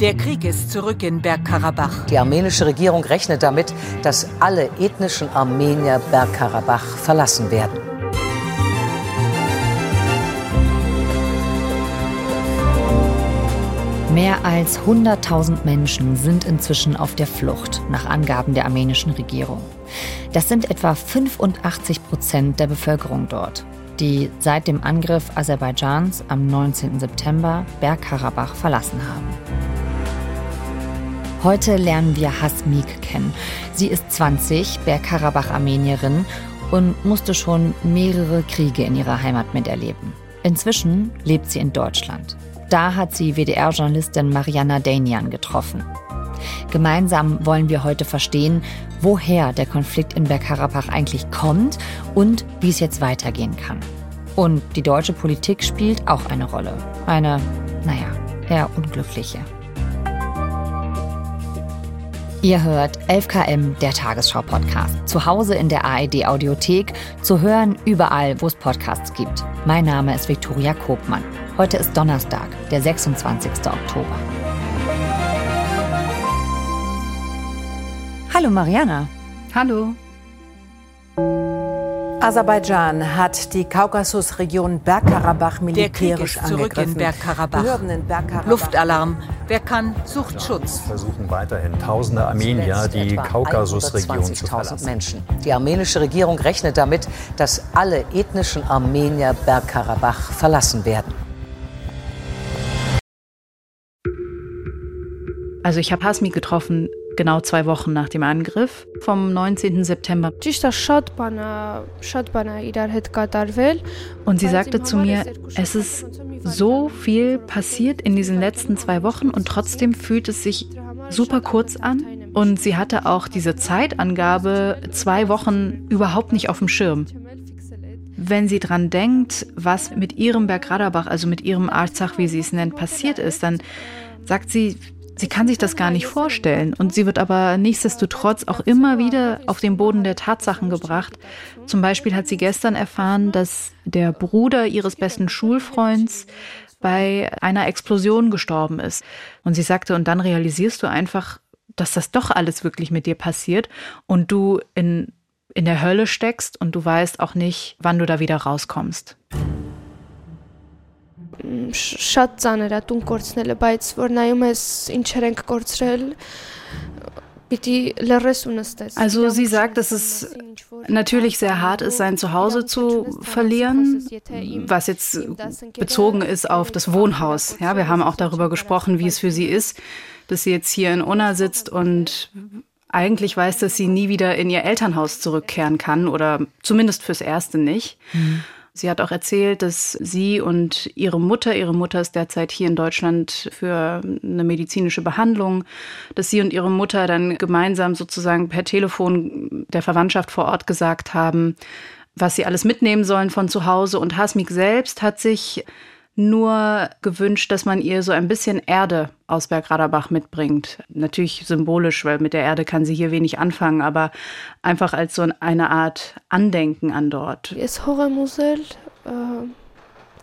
Der Krieg ist zurück in Bergkarabach. Die armenische Regierung rechnet damit, dass alle ethnischen Armenier Bergkarabach verlassen werden. Mehr als 100.000 Menschen sind inzwischen auf der Flucht, nach Angaben der armenischen Regierung. Das sind etwa 85 Prozent der Bevölkerung dort, die seit dem Angriff Aserbaidschans am 19. September Bergkarabach verlassen haben. Heute lernen wir Hasmik kennen. Sie ist 20, Bergkarabach-Armenierin und musste schon mehrere Kriege in ihrer Heimat miterleben. Inzwischen lebt sie in Deutschland. Da hat sie WDR-Journalistin Mariana Danian getroffen. Gemeinsam wollen wir heute verstehen, woher der Konflikt in Bergkarabach eigentlich kommt und wie es jetzt weitergehen kann. Und die deutsche Politik spielt auch eine Rolle. Eine, naja, eher unglückliche. Ihr hört 11KM, der Tagesschau-Podcast. Zu Hause in der ARD-Audiothek, zu hören überall, wo es Podcasts gibt. Mein Name ist Viktoria Kobmann. Heute ist Donnerstag, der 26. Oktober. Hallo Mariana. Hallo. Aserbaidschan hat die Kaukasusregion Bergkarabach militärisch Der Krieg ist zurück angegriffen. in Bergkarabach. in Bergkarabach. Luftalarm. Wer kann, sucht Schutz. Versuchen weiterhin tausende Armenier die Kaukasusregion zu verlassen. Menschen. Die armenische Regierung rechnet damit, dass alle ethnischen Armenier Bergkarabach verlassen werden. Also ich habe Hasmi getroffen, genau zwei Wochen nach dem Angriff vom 19. September. Und sie sagte zu mir, es ist so viel passiert in diesen letzten zwei Wochen und trotzdem fühlt es sich super kurz an. Und sie hatte auch diese Zeitangabe zwei Wochen überhaupt nicht auf dem Schirm. Wenn sie dran denkt, was mit ihrem Bergradabach, also mit ihrem Arzach, wie sie es nennt, passiert ist, dann sagt sie, Sie kann sich das gar nicht vorstellen und sie wird aber nichtsdestotrotz auch immer wieder auf den Boden der Tatsachen gebracht. Zum Beispiel hat sie gestern erfahren, dass der Bruder ihres besten Schulfreunds bei einer Explosion gestorben ist. Und sie sagte, und dann realisierst du einfach, dass das doch alles wirklich mit dir passiert und du in, in der Hölle steckst und du weißt auch nicht, wann du da wieder rauskommst շատ ծանր է տուն կորցնելը, բայց որ նայում ես ինչեր ենք կորցրել, Also sie sagt, dass es natürlich sehr hart ist, sein Zuhause zu verlieren, was jetzt bezogen ist auf das Wohnhaus. Ja, wir haben auch darüber gesprochen, wie es für sie ist, dass sie jetzt hier in Unna sitzt und eigentlich weiß, dass sie nie wieder in ihr Elternhaus zurückkehren kann oder zumindest fürs Erste nicht. Mhm. Sie hat auch erzählt, dass sie und ihre Mutter, ihre Mutter ist derzeit hier in Deutschland für eine medizinische Behandlung, dass sie und ihre Mutter dann gemeinsam sozusagen per Telefon der Verwandtschaft vor Ort gesagt haben, was sie alles mitnehmen sollen von zu Hause. Und Hasmik selbst hat sich nur gewünscht, dass man ihr so ein bisschen Erde aus Bergradabach mitbringt. Natürlich symbolisch, weil mit der Erde kann sie hier wenig anfangen, aber einfach als so eine Art Andenken an dort. Es Horemusel äh,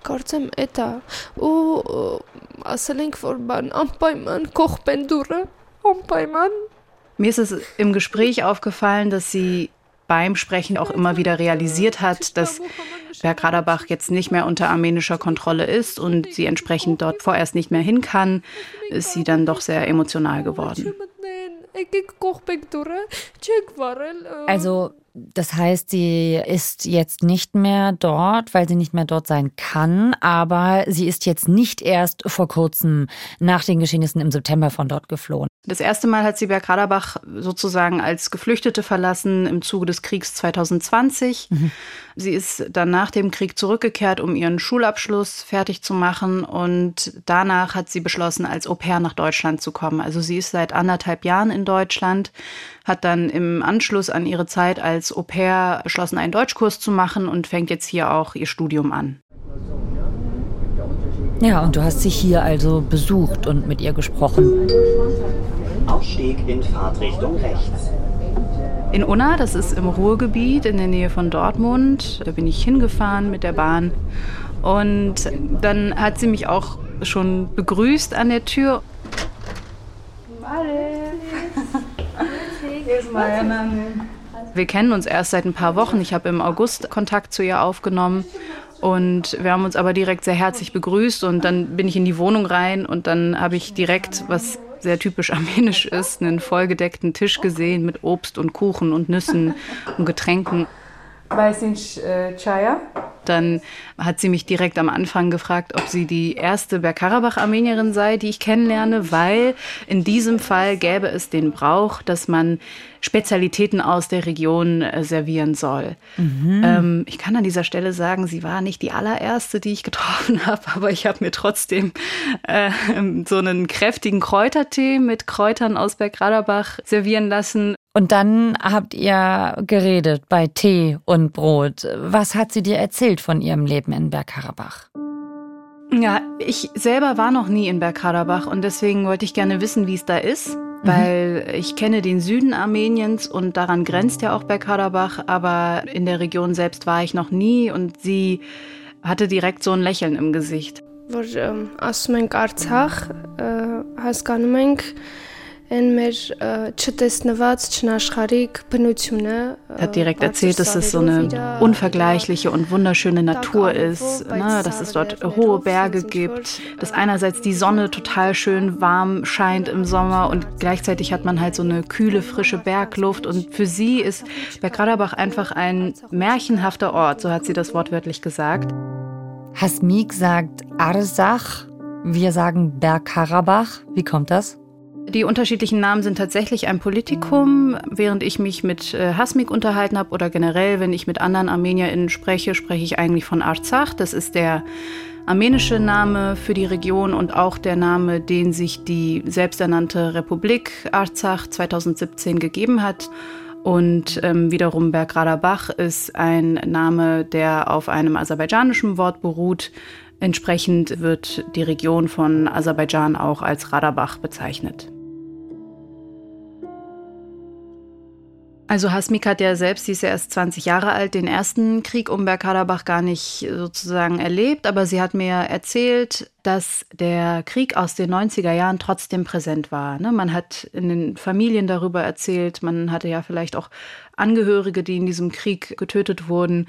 Karzem Eta. Oh, Aselink Vorban, Ampaiman, Kochbendure, Ampaiman. Mir ist es im Gespräch aufgefallen, dass sie beim Sprechen auch immer wieder realisiert hat, dass Bergradabach jetzt nicht mehr unter armenischer Kontrolle ist und sie entsprechend dort vorerst nicht mehr hin kann, ist sie dann doch sehr emotional geworden. Also das heißt, sie ist jetzt nicht mehr dort, weil sie nicht mehr dort sein kann, aber sie ist jetzt nicht erst vor kurzem nach den Geschehnissen im September von dort geflohen. Das erste Mal hat sie Bergradabach sozusagen als Geflüchtete verlassen im Zuge des Kriegs 2020. Mhm. Sie ist dann nach dem Krieg zurückgekehrt, um ihren Schulabschluss fertig zu machen und danach hat sie beschlossen, als Au pair nach Deutschland zu kommen. Also sie ist seit anderthalb Jahren in Deutschland, hat dann im Anschluss an ihre Zeit als Au pair beschlossen, einen Deutschkurs zu machen und fängt jetzt hier auch ihr Studium an. Ja, und du hast sie hier also besucht und mit ihr gesprochen. Ausstieg in Fahrtrichtung rechts. In Unna, das ist im Ruhrgebiet in der Nähe von Dortmund. Da bin ich hingefahren mit der Bahn. Und dann hat sie mich auch schon begrüßt an der Tür. Wir kennen uns erst seit ein paar Wochen. Ich habe im August Kontakt zu ihr aufgenommen. Und wir haben uns aber direkt sehr herzlich begrüßt und dann bin ich in die Wohnung rein und dann habe ich direkt, was sehr typisch armenisch ist, einen vollgedeckten Tisch gesehen mit Obst und Kuchen und Nüssen und Getränken. Weißinch äh, Chaya. Dann hat sie mich direkt am Anfang gefragt, ob sie die erste Bergkarabach-Armenierin sei, die ich kennenlerne, weil in diesem Fall gäbe es den Brauch, dass man Spezialitäten aus der Region äh, servieren soll. Mhm. Ähm, ich kann an dieser Stelle sagen, sie war nicht die allererste, die ich getroffen habe, aber ich habe mir trotzdem äh, so einen kräftigen Kräutertee mit Kräutern aus Bergkarabach servieren lassen. Und dann habt ihr geredet bei Tee und Brot. Was hat sie dir erzählt von ihrem Leben in Bergkarabach? Ja, ich selber war noch nie in Bergkarabach und deswegen wollte ich gerne wissen, wie es da ist, mhm. weil ich kenne den Süden Armeniens und daran grenzt ja auch Bergkarabach, aber in der Region selbst war ich noch nie und sie hatte direkt so ein Lächeln im Gesicht. Որ ասում ենք Արցախ, հասկանում ենք hat direkt erzählt, dass es so eine unvergleichliche und wunderschöne Natur ist, ne? dass es dort hohe Berge gibt, dass einerseits die Sonne total schön warm scheint im Sommer und gleichzeitig hat man halt so eine kühle, frische Bergluft und für sie ist Bergradabach einfach ein märchenhafter Ort, so hat sie das wortwörtlich gesagt. Hasmik sagt Arsach, wir sagen Bergkarabach. Wie kommt das? Die unterschiedlichen Namen sind tatsächlich ein Politikum. Während ich mich mit äh, Hasmik unterhalten habe oder generell, wenn ich mit anderen ArmenierInnen spreche, spreche ich eigentlich von Arzach. Das ist der armenische Name für die Region und auch der Name, den sich die selbsternannte Republik Arzach 2017 gegeben hat. Und ähm, wiederum Bergradabach ist ein Name, der auf einem aserbaidschanischen Wort beruht. Entsprechend wird die Region von Aserbaidschan auch als Radabach bezeichnet. Also Hasmik hat ja selbst, sie ist ja erst 20 Jahre alt, den ersten Krieg um Bergkarabach gar nicht sozusagen erlebt, aber sie hat mir erzählt, dass der Krieg aus den 90er Jahren trotzdem präsent war. Ne? Man hat in den Familien darüber erzählt, man hatte ja vielleicht auch Angehörige, die in diesem Krieg getötet wurden.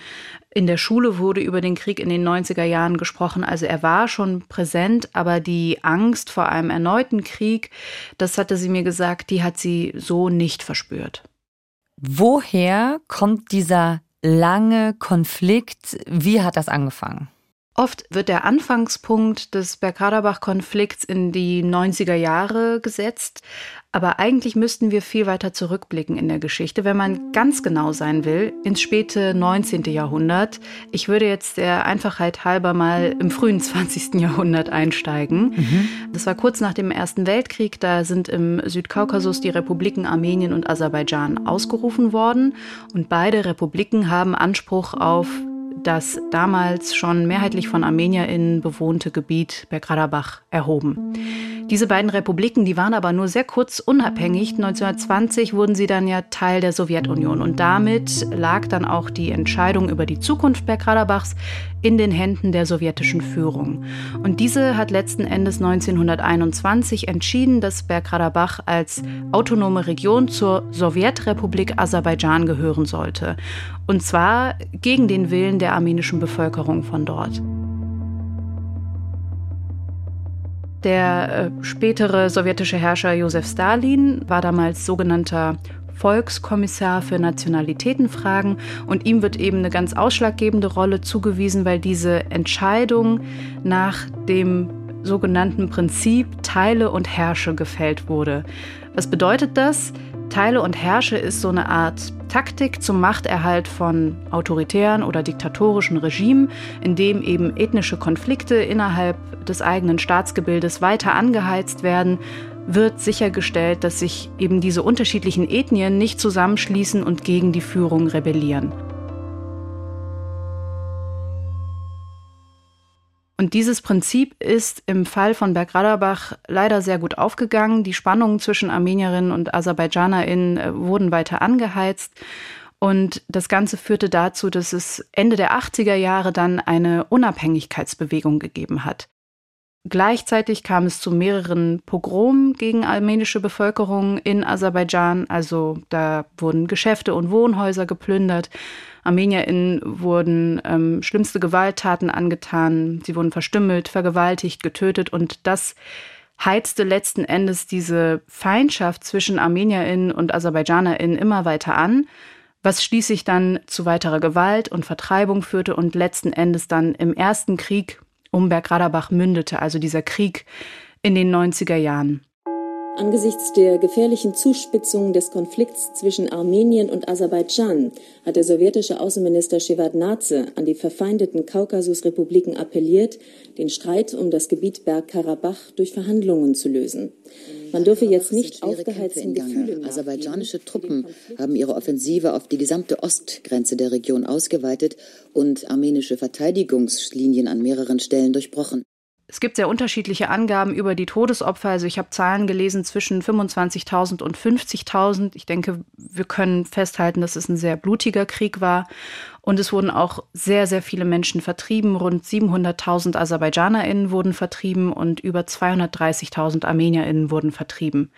In der Schule wurde über den Krieg in den 90er Jahren gesprochen. Also er war schon präsent, aber die Angst vor einem erneuten Krieg, das hatte sie mir gesagt, die hat sie so nicht verspürt. Woher kommt dieser lange Konflikt? Wie hat das angefangen? Oft wird der Anfangspunkt des Bergkarabach-Konflikts in die 90er Jahre gesetzt, aber eigentlich müssten wir viel weiter zurückblicken in der Geschichte, wenn man ganz genau sein will, ins späte 19. Jahrhundert. Ich würde jetzt der Einfachheit halber mal im frühen 20. Jahrhundert einsteigen. Mhm. Das war kurz nach dem Ersten Weltkrieg, da sind im Südkaukasus die Republiken Armenien und Aserbaidschan ausgerufen worden und beide Republiken haben Anspruch auf das damals schon mehrheitlich von ArmenierInnen bewohnte Gebiet Bergkarabach erhoben. Diese beiden Republiken, die waren aber nur sehr kurz unabhängig. 1920 wurden sie dann ja Teil der Sowjetunion und damit lag dann auch die Entscheidung über die Zukunft Bergkarabachs in den Händen der sowjetischen Führung. Und diese hat letzten Endes 1921 entschieden, dass Bergkarabach als autonome Region zur Sowjetrepublik Aserbaidschan gehören sollte. Und zwar gegen den Willen der armenischen Bevölkerung von dort. Der äh, spätere sowjetische Herrscher Josef Stalin war damals sogenannter Volkskommissar für Nationalitätenfragen und ihm wird eben eine ganz ausschlaggebende Rolle zugewiesen, weil diese Entscheidung nach dem sogenannten Prinzip Teile und Herrsche gefällt wurde. Was bedeutet das? Teile und Herrsche ist so eine Art Taktik zum Machterhalt von autoritären oder diktatorischen Regimen, in dem eben ethnische Konflikte innerhalb des eigenen Staatsgebildes weiter angeheizt werden, wird sichergestellt, dass sich eben diese unterschiedlichen Ethnien nicht zusammenschließen und gegen die Führung rebellieren. Und dieses Prinzip ist im Fall von Bergradabach leider sehr gut aufgegangen. Die Spannungen zwischen Armenierinnen und AserbaidschanerInnen äh, wurden weiter angeheizt. Und das Ganze führte dazu, dass es Ende der 80er Jahre dann eine Unabhängigkeitsbewegung gegeben hat. Gleichzeitig kam es zu mehreren Pogromen gegen armenische Bevölkerung in Aserbaidschan. Also da wurden Geschäfte und Wohnhäuser geplündert. ArmenierInnen wurden ähm, schlimmste Gewalttaten angetan. Sie wurden verstümmelt, vergewaltigt, getötet. Und das heizte letzten Endes diese Feindschaft zwischen ArmenierInnen und AserbaidschanerInnen immer weiter an was schließlich dann zu weiterer Gewalt und Vertreibung führte und letzten Endes dann im ersten Krieg um Bergradabach mündete, also dieser Krieg in den 90er Jahren. Angesichts der gefährlichen Zuspitzung des Konflikts zwischen Armenien und Aserbaidschan hat der sowjetische Außenminister Shevardnadze an die verfeindeten Kaukasusrepubliken appelliert, den Streit um das Gebiet Bergkarabach durch Verhandlungen zu lösen. Man dürfe jetzt nicht aufgeheizten Gefühlen Aserbaidschanische Truppen haben ihre Offensive auf die gesamte Ostgrenze der Region ausgeweitet und armenische Verteidigungslinien an mehreren Stellen durchbrochen. Es gibt sehr unterschiedliche Angaben über die Todesopfer. Also ich habe Zahlen gelesen zwischen 25.000 und 50.000. Ich denke, wir können festhalten, dass es ein sehr blutiger Krieg war. Und es wurden auch sehr, sehr viele Menschen vertrieben. Rund 700.000 AserbaidschanerInnen wurden vertrieben und über 230.000 ArmenierInnen wurden vertrieben.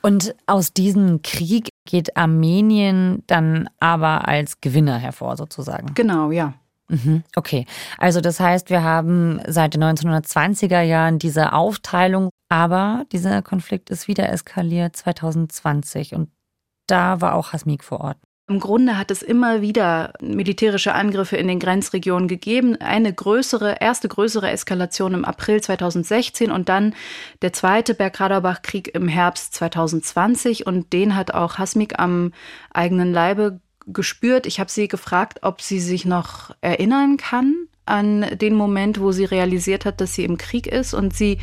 Und aus diesem Krieg geht Armenien dann aber als Gewinner hervor, sozusagen. Genau, ja. Mhm, okay, also das heißt, wir haben seit den 1920er Jahren diese Aufteilung, aber dieser Konflikt ist wieder eskaliert 2020 und da war auch Hasmik vor Ort. Im Grunde hat es immer wieder militärische Angriffe in den Grenzregionen gegeben. Eine größere, erste größere Eskalation im April 2016 und dann der zweite Bergkarabach-Krieg im Herbst 2020. Und den hat auch Hasmik am eigenen Leibe gespürt. Ich habe sie gefragt, ob sie sich noch erinnern kann an den Moment, wo sie realisiert hat, dass sie im Krieg ist. Und sie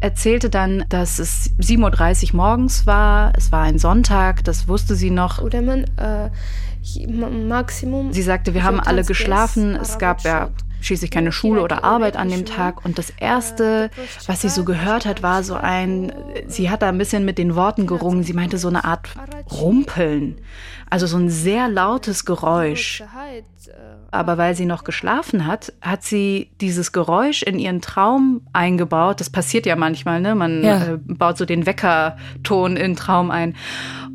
erzählte dann, dass es 7.30 Uhr morgens war. Es war ein Sonntag, das wusste sie noch. Oder man, äh, Maximum. Sie sagte, wir haben alle geschlafen. Es gab ja schließlich keine Schule oder Arbeit an dem Tag. Und das Erste, was sie so gehört hat, war so ein, sie hat da ein bisschen mit den Worten gerungen. Sie meinte so eine Art Rumpeln. Also so ein sehr lautes Geräusch. Aber weil sie noch geschlafen hat, hat sie dieses Geräusch in ihren Traum eingebaut. Das passiert ja manchmal, ne? Man ja. äh, baut so den Weckerton in den Traum ein.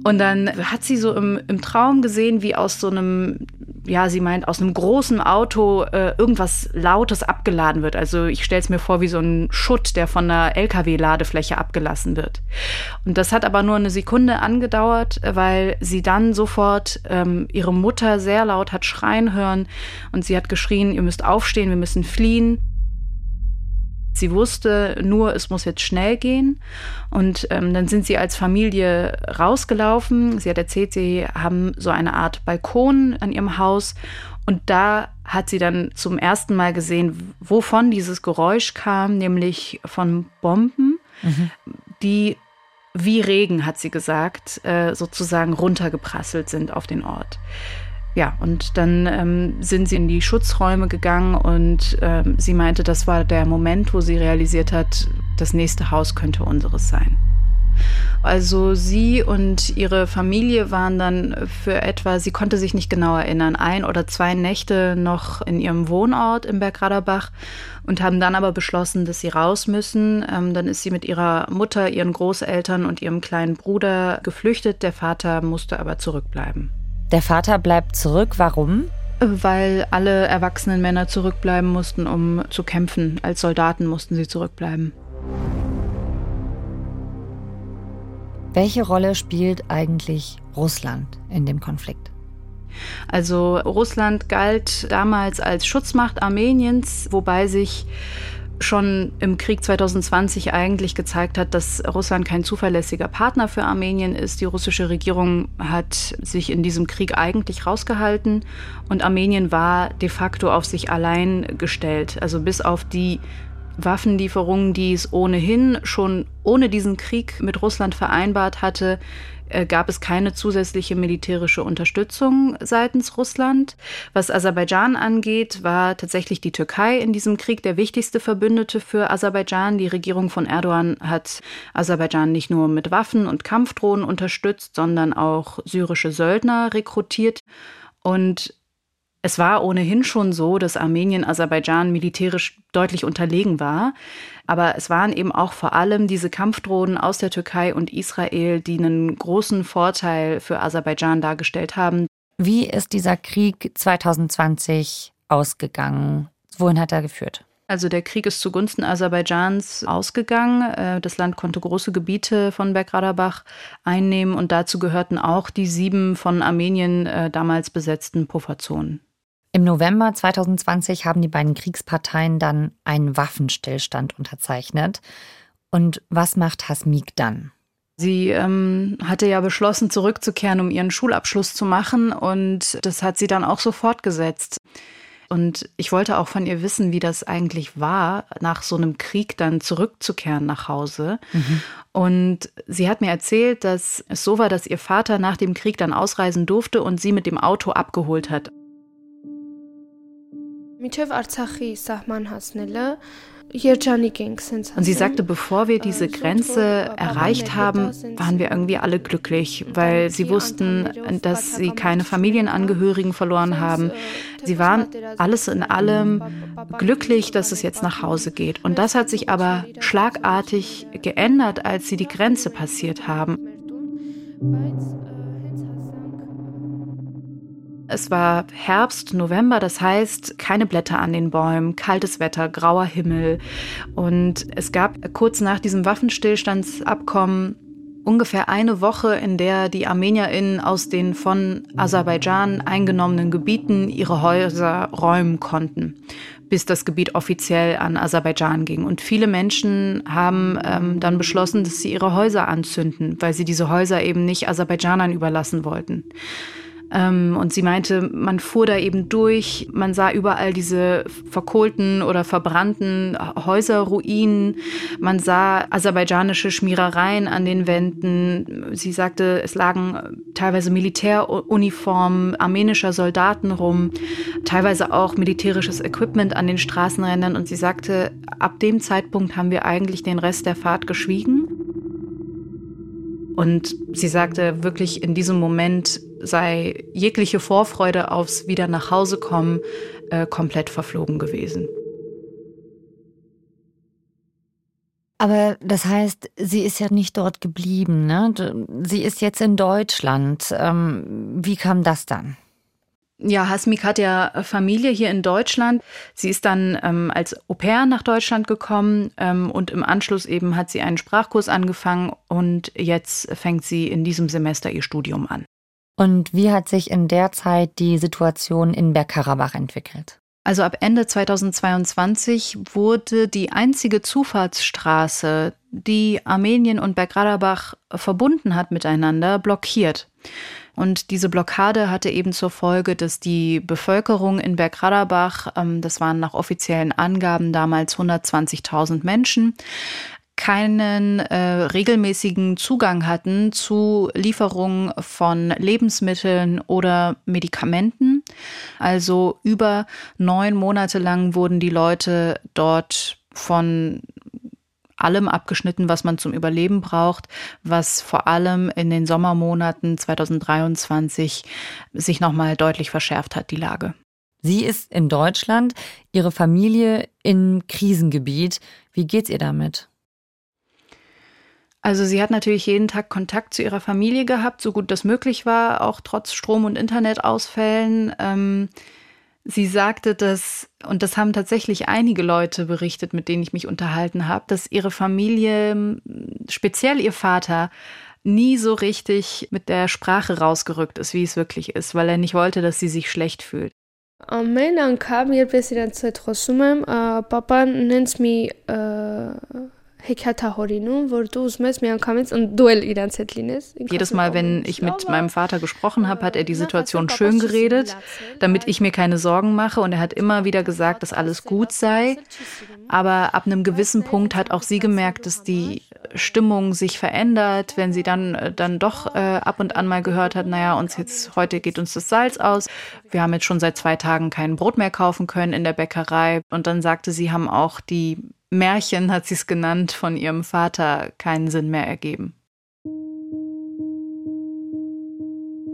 Und dann hat sie so im, im Traum gesehen, wie aus so einem, ja, sie meint, aus einem großen Auto äh, irgendwas Lautes abgeladen wird. Also ich stelle es mir vor wie so ein Schutt, der von einer LKW-Ladefläche abgelassen wird. Und das hat aber nur eine Sekunde angedauert, weil sie dann sofort ähm, ihre Mutter sehr laut hat schreien hören und sie hat geschrien, ihr müsst aufstehen, wir müssen fliehen. Sie wusste nur, es muss jetzt schnell gehen. Und ähm, dann sind sie als Familie rausgelaufen. Sie hat erzählt, sie haben so eine Art Balkon an ihrem Haus. Und da hat sie dann zum ersten Mal gesehen, wovon dieses Geräusch kam, nämlich von Bomben, mhm. die wie Regen, hat sie gesagt, äh, sozusagen runtergeprasselt sind auf den Ort. Ja, und dann ähm, sind sie in die Schutzräume gegangen und ähm, sie meinte, das war der Moment, wo sie realisiert hat, das nächste Haus könnte unseres sein. Also sie und ihre Familie waren dann für etwa, sie konnte sich nicht genau erinnern, ein oder zwei Nächte noch in ihrem Wohnort im Bergradabach und haben dann aber beschlossen, dass sie raus müssen. Ähm, dann ist sie mit ihrer Mutter, ihren Großeltern und ihrem kleinen Bruder geflüchtet. Der Vater musste aber zurückbleiben. Der Vater bleibt zurück. Warum? Weil alle erwachsenen Männer zurückbleiben mussten, um zu kämpfen. Als Soldaten mussten sie zurückbleiben. Welche Rolle spielt eigentlich Russland in dem Konflikt? Also Russland galt damals als Schutzmacht Armeniens, wobei sich schon im Krieg 2020 eigentlich gezeigt hat, dass Russland kein zuverlässiger Partner für Armenien ist. Die russische Regierung hat sich in diesem Krieg eigentlich rausgehalten und Armenien war de facto auf sich allein gestellt. Also bis auf die Waffenlieferungen, die es ohnehin schon ohne diesen Krieg mit Russland vereinbart hatte, äh, gab es keine zusätzliche militärische Unterstützung seitens Russland. Was Aserbaidschan angeht, war tatsächlich die Türkei in diesem Krieg der wichtigste Verbündete für Aserbaidschan. Die Regierung von Erdogan hat Aserbaidschan nicht nur mit Waffen und Kampfdrohnen unterstützt, sondern auch syrische Söldner rekrutiert. Und Es war ohnehin schon so, dass Armenien Aserbaidschan militärisch deutlich unterlegen war. Aber es waren eben auch vor allem diese Kampfdrohnen aus der Türkei und Israel, die einen großen Vorteil für Aserbaidschan dargestellt haben. Wie ist dieser Krieg 2020 ausgegangen? Wohin hat er geführt? Also der Krieg ist zugunsten Aserbaidschans ausgegangen. Äh, das Land konnte große Gebiete von Bergkarabach einnehmen und dazu gehörten auch die sieben von Armenien äh, damals besetzten Pufferzonen. Im November 2020 haben die beiden Kriegsparteien dann einen Waffenstillstand unterzeichnet. Und was macht Hasmik dann? Sie ähm, hatte ja beschlossen, zurückzukehren, um ihren Schulabschluss zu machen. Und das hat sie dann auch so fortgesetzt. Und ich wollte auch von ihr wissen, wie das eigentlich war, nach so einem Krieg dann zurückzukehren nach Hause. Mhm. Und sie hat mir erzählt, dass es so war, dass ihr Vater nach dem Krieg dann ausreisen durfte und sie mit dem Auto abgeholt hat. Միջև Արցախի սահման հասնելը und sie sagte, bevor wir diese Grenze erreicht haben, waren wir irgendwie alle glücklich, weil sie wussten, dass sie keine Familienangehörigen verloren haben. Sie waren alles in allem glücklich, dass es jetzt nach Hause geht. Und das hat sich aber schlagartig geändert, als sie die Grenze passiert haben. Es war Herbst, November, das heißt keine Blätter an den Bäumen, kaltes Wetter, grauer Himmel. Und es gab kurz nach diesem Waffenstillstandsabkommen ungefähr eine Woche, in der die ArmenierInnen aus den von Aserbaidschan eingenommenen Gebieten ihre Häuser räumen konnten, bis das Gebiet offiziell an Aserbaidschan ging. Und viele Menschen haben ähm, dann beschlossen, dass sie ihre Häuser anzünden, weil sie diese Häuser eben nicht Aserbaidschanern überlassen wollten. Ähm, und sie meinte, man fuhr da eben durch, man sah überall diese verkohlten oder verbrannten Häuserruinen, man sah aserbaidschanische Schmierereien an den Wänden. Sie sagte, es lagen teilweise Militäruniformen armenischer Soldaten rum, teilweise auch militärisches Equipment an den Straßenrändern. Und sie sagte, ab dem Zeitpunkt haben wir eigentlich den Rest der Fahrt geschwiegen. Und sie sagte wirklich, in diesem Moment sei jegliche Vorfreude aufs Wieder nach Hause kommen äh, komplett verflogen gewesen. Aber das heißt, sie ist ja nicht dort geblieben, ne? Sie ist jetzt in Deutschland. Ähm, wie kam das dann? Ja, Hasmik hat ja Familie hier in Deutschland. Sie ist dann ähm, als Au pair nach Deutschland gekommen ähm, und im Anschluss eben hat sie einen Sprachkurs angefangen und jetzt fängt sie in diesem Semester ihr Studium an. Und wie hat sich in der Zeit die Situation in Bergkarabach entwickelt? Also ab Ende 2022 wurde die einzige Zufahrtsstraße, die Armenien und Bergkarabach verbunden hat miteinander, blockiert. Und diese Blockade hatte eben zur Folge, dass die Bevölkerung in Bergkarabach, ähm, das waren nach offiziellen Angaben damals 120.000 Menschen, keinen äh, regelmäßigen Zugang hatten zu Lieferungen von Lebensmitteln oder Medikamenten. Also über neun Monate lang wurden die Leute dort von allem abgeschnitten, was man zum Überleben braucht, was vor allem in den Sommermonaten 2023 sich nochmal deutlich verschärft hat, die Lage. Sie ist in Deutschland, ihre Familie im Krisengebiet. Wie geht's ihr damit? Also sie hat natürlich jeden Tag Kontakt zu ihrer Familie gehabt, so gut das möglich war, auch trotz Strom- und Internetausfällen. Ähm, sie sagte, dass, und das haben tatsächlich einige Leute berichtet, mit denen ich mich unterhalten habe, dass ihre Familie, speziell ihr Vater, nie so richtig mit der Sprache rausgerückt ist, wie es wirklich ist, weil er nicht wollte, dass sie sich schlecht fühlt. Hekata Horinu, wo du es mit mir kommst und du Iran Zetlines. Jedes Mal, wenn ich mit meinem Vater gesprochen habe, hat er die Situation schön geredet, damit ich mir keine Sorgen mache. Und er hat immer wieder gesagt, dass alles gut sei. Aber ab einem gewissen Punkt hat auch sie gemerkt, dass die Stimmung sich verändert, wenn sie dann, äh, dann doch äh, ab und an mal gehört hat, naja, uns jetzt, heute geht uns das Salz aus. Wir haben jetzt schon seit zwei Tagen kein Brot mehr kaufen können in der Bäckerei. Und dann sagte sie, haben auch die Märchen, hat sie es genannt, von ihrem Vater keinen Sinn mehr ergeben.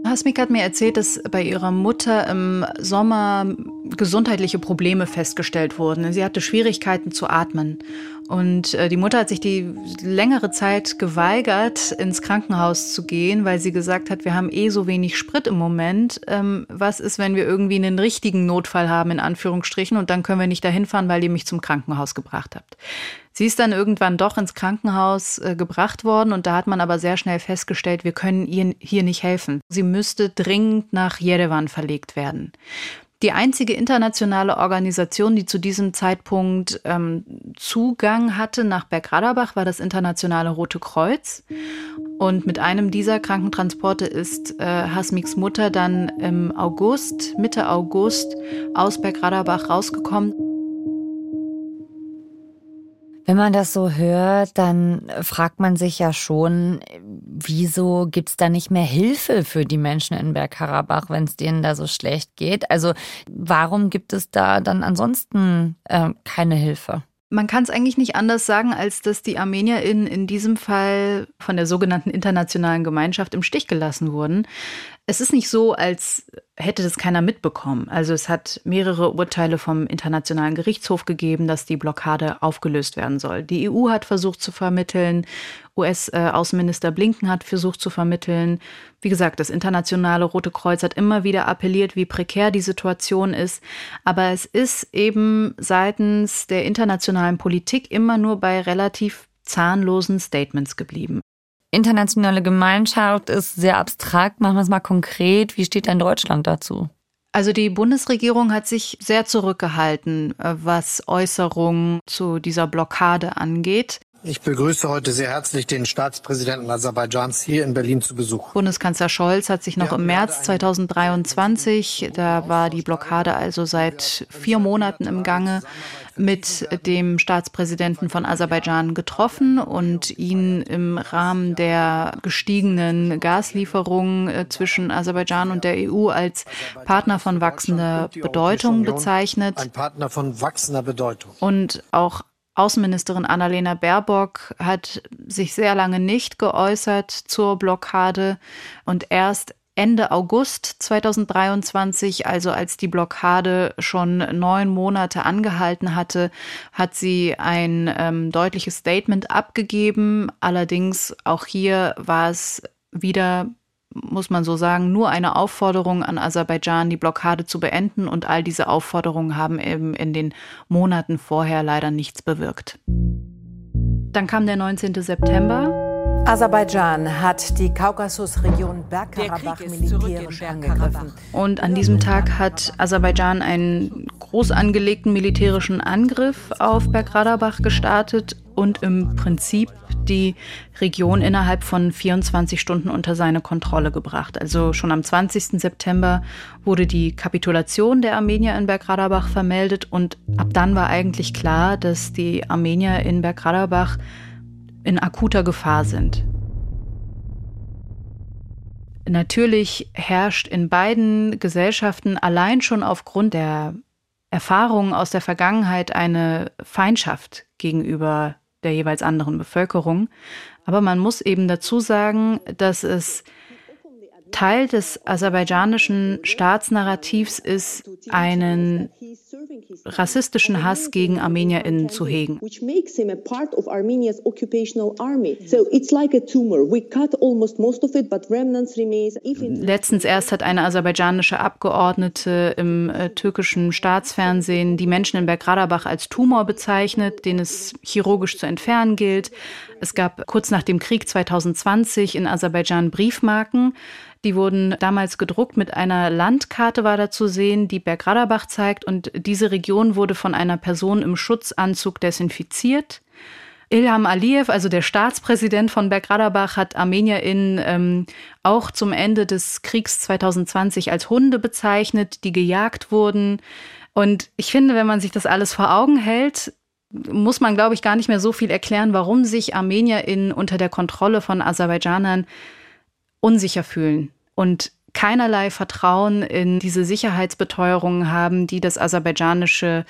Hasmik hat mir erzählt, dass bei ihrer Mutter im Sommer gesundheitliche Probleme festgestellt wurden. Sie hatte Schwierigkeiten zu atmen. Und äh, die Mutter hat sich die längere Zeit geweigert, ins Krankenhaus zu gehen, weil sie gesagt hat, wir haben eh so wenig Sprit im Moment. Ähm, was ist, wenn wir irgendwie einen richtigen Notfall haben, in Anführungsstrichen, und dann können wir nicht dahin fahren, weil ihr mich zum Krankenhaus gebracht habt. Sie ist dann irgendwann doch ins Krankenhaus äh, gebracht worden und da hat man aber sehr schnell festgestellt, wir können ihr hier nicht helfen. Sie müsste dringend nach Jerewan verlegt werden. Die einzige internationale Organisation, die zu diesem Zeitpunkt ähm, Zugang hatte nach Bergradabach, war das Internationale Rote Kreuz. Und mit einem dieser Krankentransporte ist äh, Hasmiks Mutter dann im August, Mitte August, aus Bergradabach rausgekommen. Wenn man das so hört, dann fragt man sich ja schon, wieso gibt's da nicht mehr Hilfe für die Menschen in Bergkarabach, wenn es denen da so schlecht geht? Also warum gibt es da dann ansonsten äh, keine Hilfe? Man kann es eigentlich nicht anders sagen, als dass die ArmenierInnen in diesem Fall von der sogenannten internationalen Gemeinschaft im Stich gelassen wurden. Es ist nicht so, als hätte das keiner mitbekommen. Also es hat mehrere Urteile vom Internationalen Gerichtshof gegeben, dass die Blockade aufgelöst werden soll. Die EU hat versucht zu vermitteln, US-Außenminister Blinken hat versucht zu vermitteln. Wie gesagt, das Internationale Rote Kreuz hat immer wieder appelliert, wie prekär die Situation ist. Aber es ist eben seitens der internationalen Politik immer nur bei relativ zahnlosen Statements geblieben internationale Gemeinschaft ist sehr abstrakt. Machen wir es mal konkret. Wie steht denn Deutschland dazu? Also die Bundesregierung hat sich sehr zurückgehalten, äh, was Äußerungen zu dieser Blockade angeht. Ich begrüße heute sehr herzlich den Staatspräsidenten Aserbaidschans hier in Berlin zu Besuch. Bundeskanzler Scholz hat sich noch im März 2023, da war die Blockade also seit vier Monaten im Gange, mit dem Staatspräsidenten von Aserbaidschan getroffen und ihn im Rahmen der gestiegenen Gaslieferungen äh, zwischen Aserbaidschan und der EU als Partner von wachsender Bedeutung bezeichnet. Ein Partner von wachsender Bedeutung. Und auch Außenministerin Annalena Baerbock hat sich sehr lange nicht geäußert zur Blockade und erst Ende August 2023, also als die Blockade schon neun Monate angehalten hatte, hat sie ein ähm, deutliches Statement abgegeben. Allerdings auch hier war es wieder muss man so sagen, nur eine Aufforderung an Aserbaidschan, die Blockade zu beenden. Und all diese Aufforderungen haben eben in den Monaten vorher leider nichts bewirkt. Dann kam der 19. September. Aserbaidschan hat die Kaukasusregion Bergkarabach militärisch angegriffen. Und an diesem Tag hat Aserbaidschan einen groß angelegten militärischen Angriff auf Bergkarabach gestartet und im Prinzip die Region innerhalb von 24 Stunden unter seine Kontrolle gebracht. Also schon am 20. September wurde die Kapitulation der Armenier in Bergkarabach vermeldet und ab dann war eigentlich klar, dass die Armenier in Bergkarabach in akuter Gefahr sind. Natürlich herrscht in beiden Gesellschaften allein schon aufgrund der Erfahrungen aus der Vergangenheit eine Feindschaft gegenüber der jeweils anderen Bevölkerung. Aber man muss eben dazu sagen, dass es Teil des aserbaidschanischen Staatsnarrativs ist, einen rassistischen Hass gegen ArmenierInnen zu hegen. Letztens erst hat eine aserbaidschanische Abgeordnete im äh, türkischen Staatsfernsehen die Menschen in Bergradabach als Tumor bezeichnet, den es chirurgisch zu entfernen gilt. Es gab kurz nach dem Krieg 2020 in Aserbaidschan Briefmarken, die wurden damals gedruckt mit einer Landkarte war da zu sehen, die Bergradabach zeigt und diese Region wurde von einer Person im Schutzanzug desinfiziert. Ilham Aliyev, also der Staatspräsident von Bergradabach, hat ArmenierInnen ähm, auch zum Ende des Kriegs 2020 als Hunde bezeichnet, die gejagt wurden. Und ich finde, wenn man sich das alles vor Augen hält, muss man, glaube ich, gar nicht mehr so viel erklären, warum sich ArmenierInnen unter der Kontrolle von Aserbaidschanern unsicher fühlen und keinerlei Vertrauen in diese Sicherheitsbeteuerungen haben, die das aserbaidschanische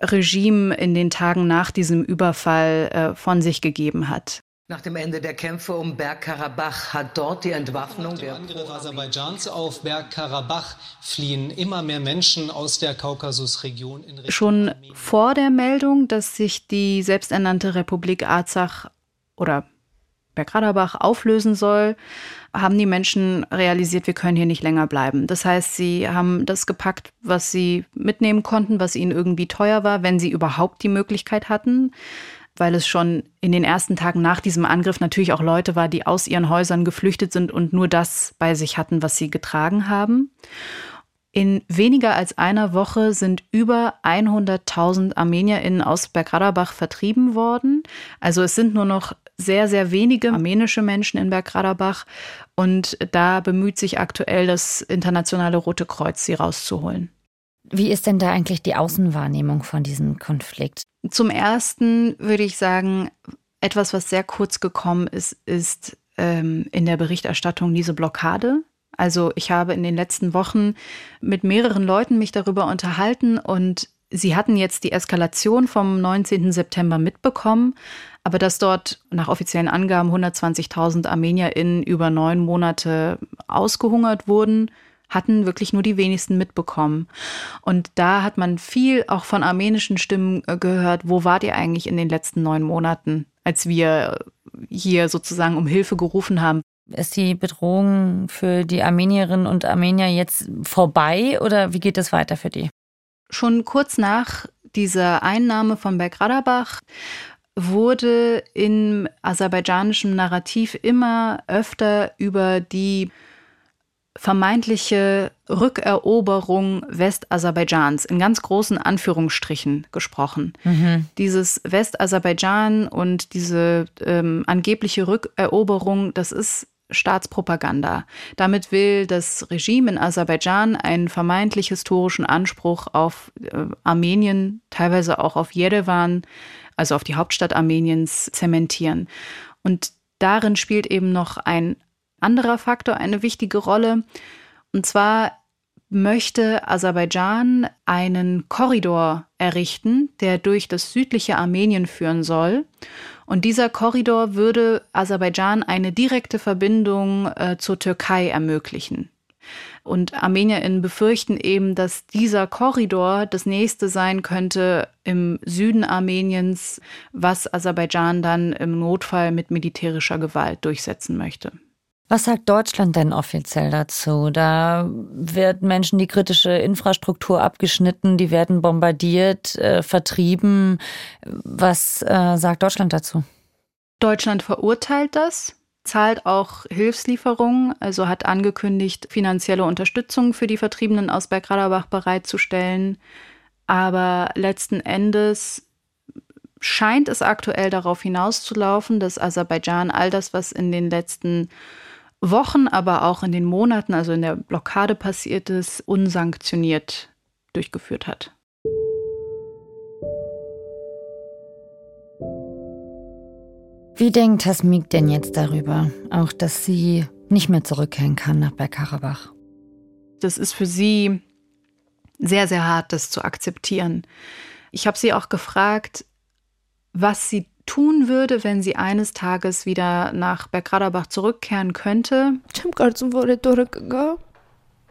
Regime in den Tagen nach diesem Überfall äh, von sich gegeben hat. Nach dem Ende der Kämpfe um Bergkarabach hat dort die Entwaffnung Nach dem Angriff Aserbaidschans auf Bergkarabach fliehen immer mehr Menschen aus der Kaukasusregion in Richtung Schon Armenien. vor der Meldung, dass sich die selbsternannte Republik Arzach oder Bergkarabach auflösen soll, haben die Menschen realisiert, wir können hier nicht länger bleiben. Das heißt, sie haben das gepackt, was sie mitnehmen konnten, was ihnen irgendwie teuer war, wenn sie überhaupt die Möglichkeit hatten weil es schon in den ersten Tagen nach diesem Angriff natürlich auch Leute war, die aus ihren Häusern geflüchtet sind und nur das bei sich hatten, was sie getragen haben. In weniger als einer Woche sind über 100.000 ArmenierInnen aus Bergkarabach vertrieben worden. Also es sind nur noch sehr, sehr wenige armenische Menschen in Bergkarabach. Und da bemüht sich aktuell das Internationale Rote Kreuz, sie rauszuholen. Wie ist denn da eigentlich die Außenwahrnehmung von diesem Konflikt? Zum Ersten würde ich sagen, etwas, was sehr kurz gekommen ist, ist ähm, in der Berichterstattung diese Blockade. Also ich habe in den letzten Wochen mit mehreren Leuten mich darüber unterhalten und sie hatten jetzt die Eskalation vom 19. September mitbekommen, aber dass dort nach offiziellen Angaben 120.000 ArmenierInnen über neun Monate ausgehungert wurden, hatten wirklich nur die wenigsten mitbekommen. Und da hat man viel auch von armenischen Stimmen äh, gehört, wo wart ihr eigentlich in den letzten neun Monaten, als wir hier sozusagen um Hilfe gerufen haben. Ist die Bedrohung für die Armenierinnen und Armenier jetzt vorbei oder wie geht es weiter für die? Schon kurz nach dieser Einnahme von Bergradabach wurde im aserbaidschanischen Narrativ immer öfter über die vermeintliche Rückeroberung Westaserbaidschans in ganz großen Anführungsstrichen gesprochen. Mhm. Dieses Westaserbaidschan und diese ähm, angebliche Rückeroberung, das ist Staatspropaganda. Damit will das Regime in Aserbaidschan einen vermeintlich historischen Anspruch auf äh, Armenien, teilweise auch auf Jerewan, also auf die Hauptstadt Armeniens, zementieren. Und darin spielt eben noch ein anderer Faktor eine wichtige Rolle. Und zwar möchte Aserbaidschan einen Korridor errichten, der durch das südliche Armenien führen soll. Und dieser Korridor würde Aserbaidschan eine direkte Verbindung äh, zur Türkei ermöglichen. Und ArmenierInnen befürchten eben, dass dieser Korridor das nächste sein könnte im Süden Armeniens, was Aserbaidschan dann im Notfall mit militärischer Gewalt durchsetzen möchte. Was sagt Deutschland denn offiziell dazu? Da wird Menschen die kritische Infrastruktur abgeschnitten, die werden bombardiert, äh, vertrieben. Was äh, sagt Deutschland dazu? Deutschland verurteilt das, zahlt auch Hilfslieferungen, also hat angekündigt, finanzielle Unterstützung für die Vertriebenen aus Bergradabach bereitzustellen. Aber letzten Endes scheint es aktuell darauf hinauszulaufen, dass Aserbaidschan all das, was in den letzten Wochen, aber auch in den Monaten, also in der Blockade passiert ist, unsanktioniert durchgeführt hat. Wie denkt Hasmik denn jetzt darüber, auch dass sie nicht mehr zurückkehren kann nach Bergkarabach? Das ist für sie sehr, sehr hart, das zu akzeptieren. Ich habe sie auch gefragt, was sie tun würde, wenn sie eines Tages wieder nach Bergradabach zurückkehren könnte.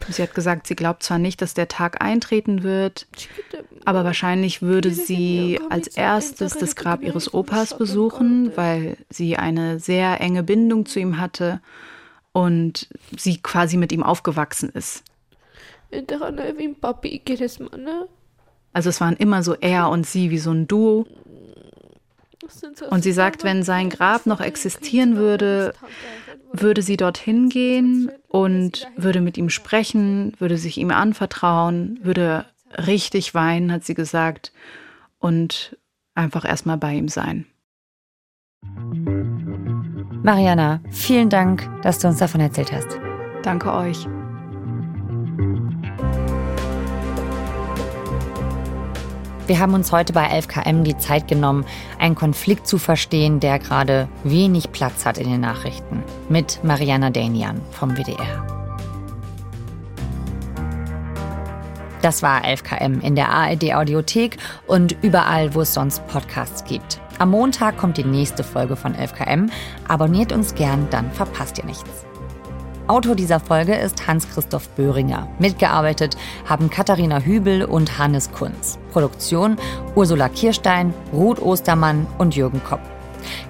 Sie hat gesagt, sie glaubt zwar nicht, dass der Tag eintreten wird, aber wahrscheinlich würde sie als erstes das Grab ihres Opas besuchen, weil sie eine sehr enge Bindung zu ihm hatte und sie quasi mit ihm aufgewachsen ist. Also es waren immer so er und sie wie so ein Duo. Und sie sagt, wenn sein Grab noch existieren würde, würde sie dorthin gehen und würde mit ihm sprechen, würde sich ihm anvertrauen, würde richtig weinen, hat sie gesagt, und einfach erstmal bei ihm sein. Mariana, vielen Dank, dass du uns davon erzählt hast. Danke euch. Wir haben uns heute bei 11KM die Zeit genommen, einen Konflikt zu verstehen, der gerade wenig Platz hat in den Nachrichten. Mit Mariana Danian vom WDR. Das war 11KM in der ARD Audiothek und überall, wo es sonst Podcasts gibt. Am Montag kommt die nächste Folge von 11KM. Abonniert uns gern, dann verpasst ihr nichts. Autor dieser Folge ist Hans-Christoph Böhringer. Mitgearbeitet haben Katharina Hübel und Hannes Kunz. Produktion Ursula Kirstein, Ruth Ostermann und Jürgen Kopp.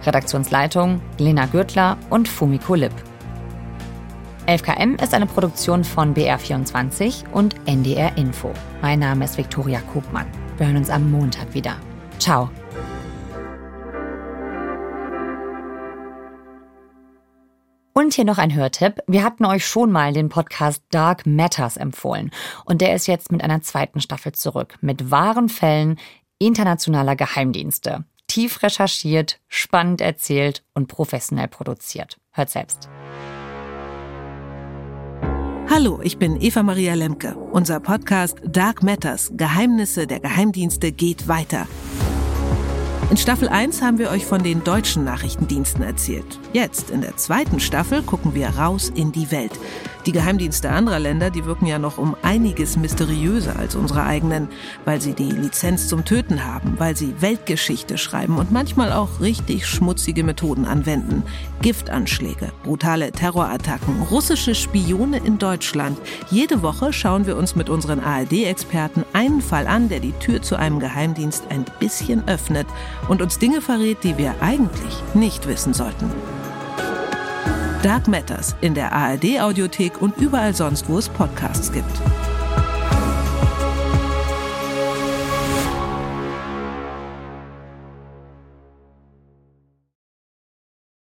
Redaktionsleitung Lena Gürtler und Fumiko Lipp. 11KM ist eine Produktion von BR24 und NDR Info. Mein Name ist Viktoria Kobmann. Wir hören uns am Montag wieder. Ciao. Und hier noch ein Hörtipp. Wir hatten euch schon mal den Podcast Dark Matters empfohlen. Und der ist jetzt mit einer zweiten Staffel zurück. Mit wahren Fällen internationaler Geheimdienste. Tief recherchiert, spannend erzählt und professionell produziert. Hört selbst. Hallo, ich bin Eva Maria Lemke. Unser Podcast Dark Matters, Geheimnisse der Geheimdienste geht weiter. In Staffel 1 haben wir euch von den deutschen Nachrichtendiensten erzählt. Jetzt, in der zweiten Staffel, gucken wir raus in die Welt. Die Geheimdienste anderer Länder, die wirken ja noch um einiges mysteriöser als unsere eigenen, weil sie die Lizenz zum Töten haben, weil sie Weltgeschichte schreiben und manchmal auch richtig schmutzige Methoden anwenden. Giftanschläge, brutale Terrorattacken, russische Spione in Deutschland. Jede Woche schauen wir uns mit unseren ARD-Experten einen Fall an, der die Tür zu einem Geheimdienst ein bisschen öffnet und uns Dinge verrät, die wir eigentlich nicht wissen sollten. Dark Matters in der ARD Audiothek und überall sonst, wo es Podcasts gibt.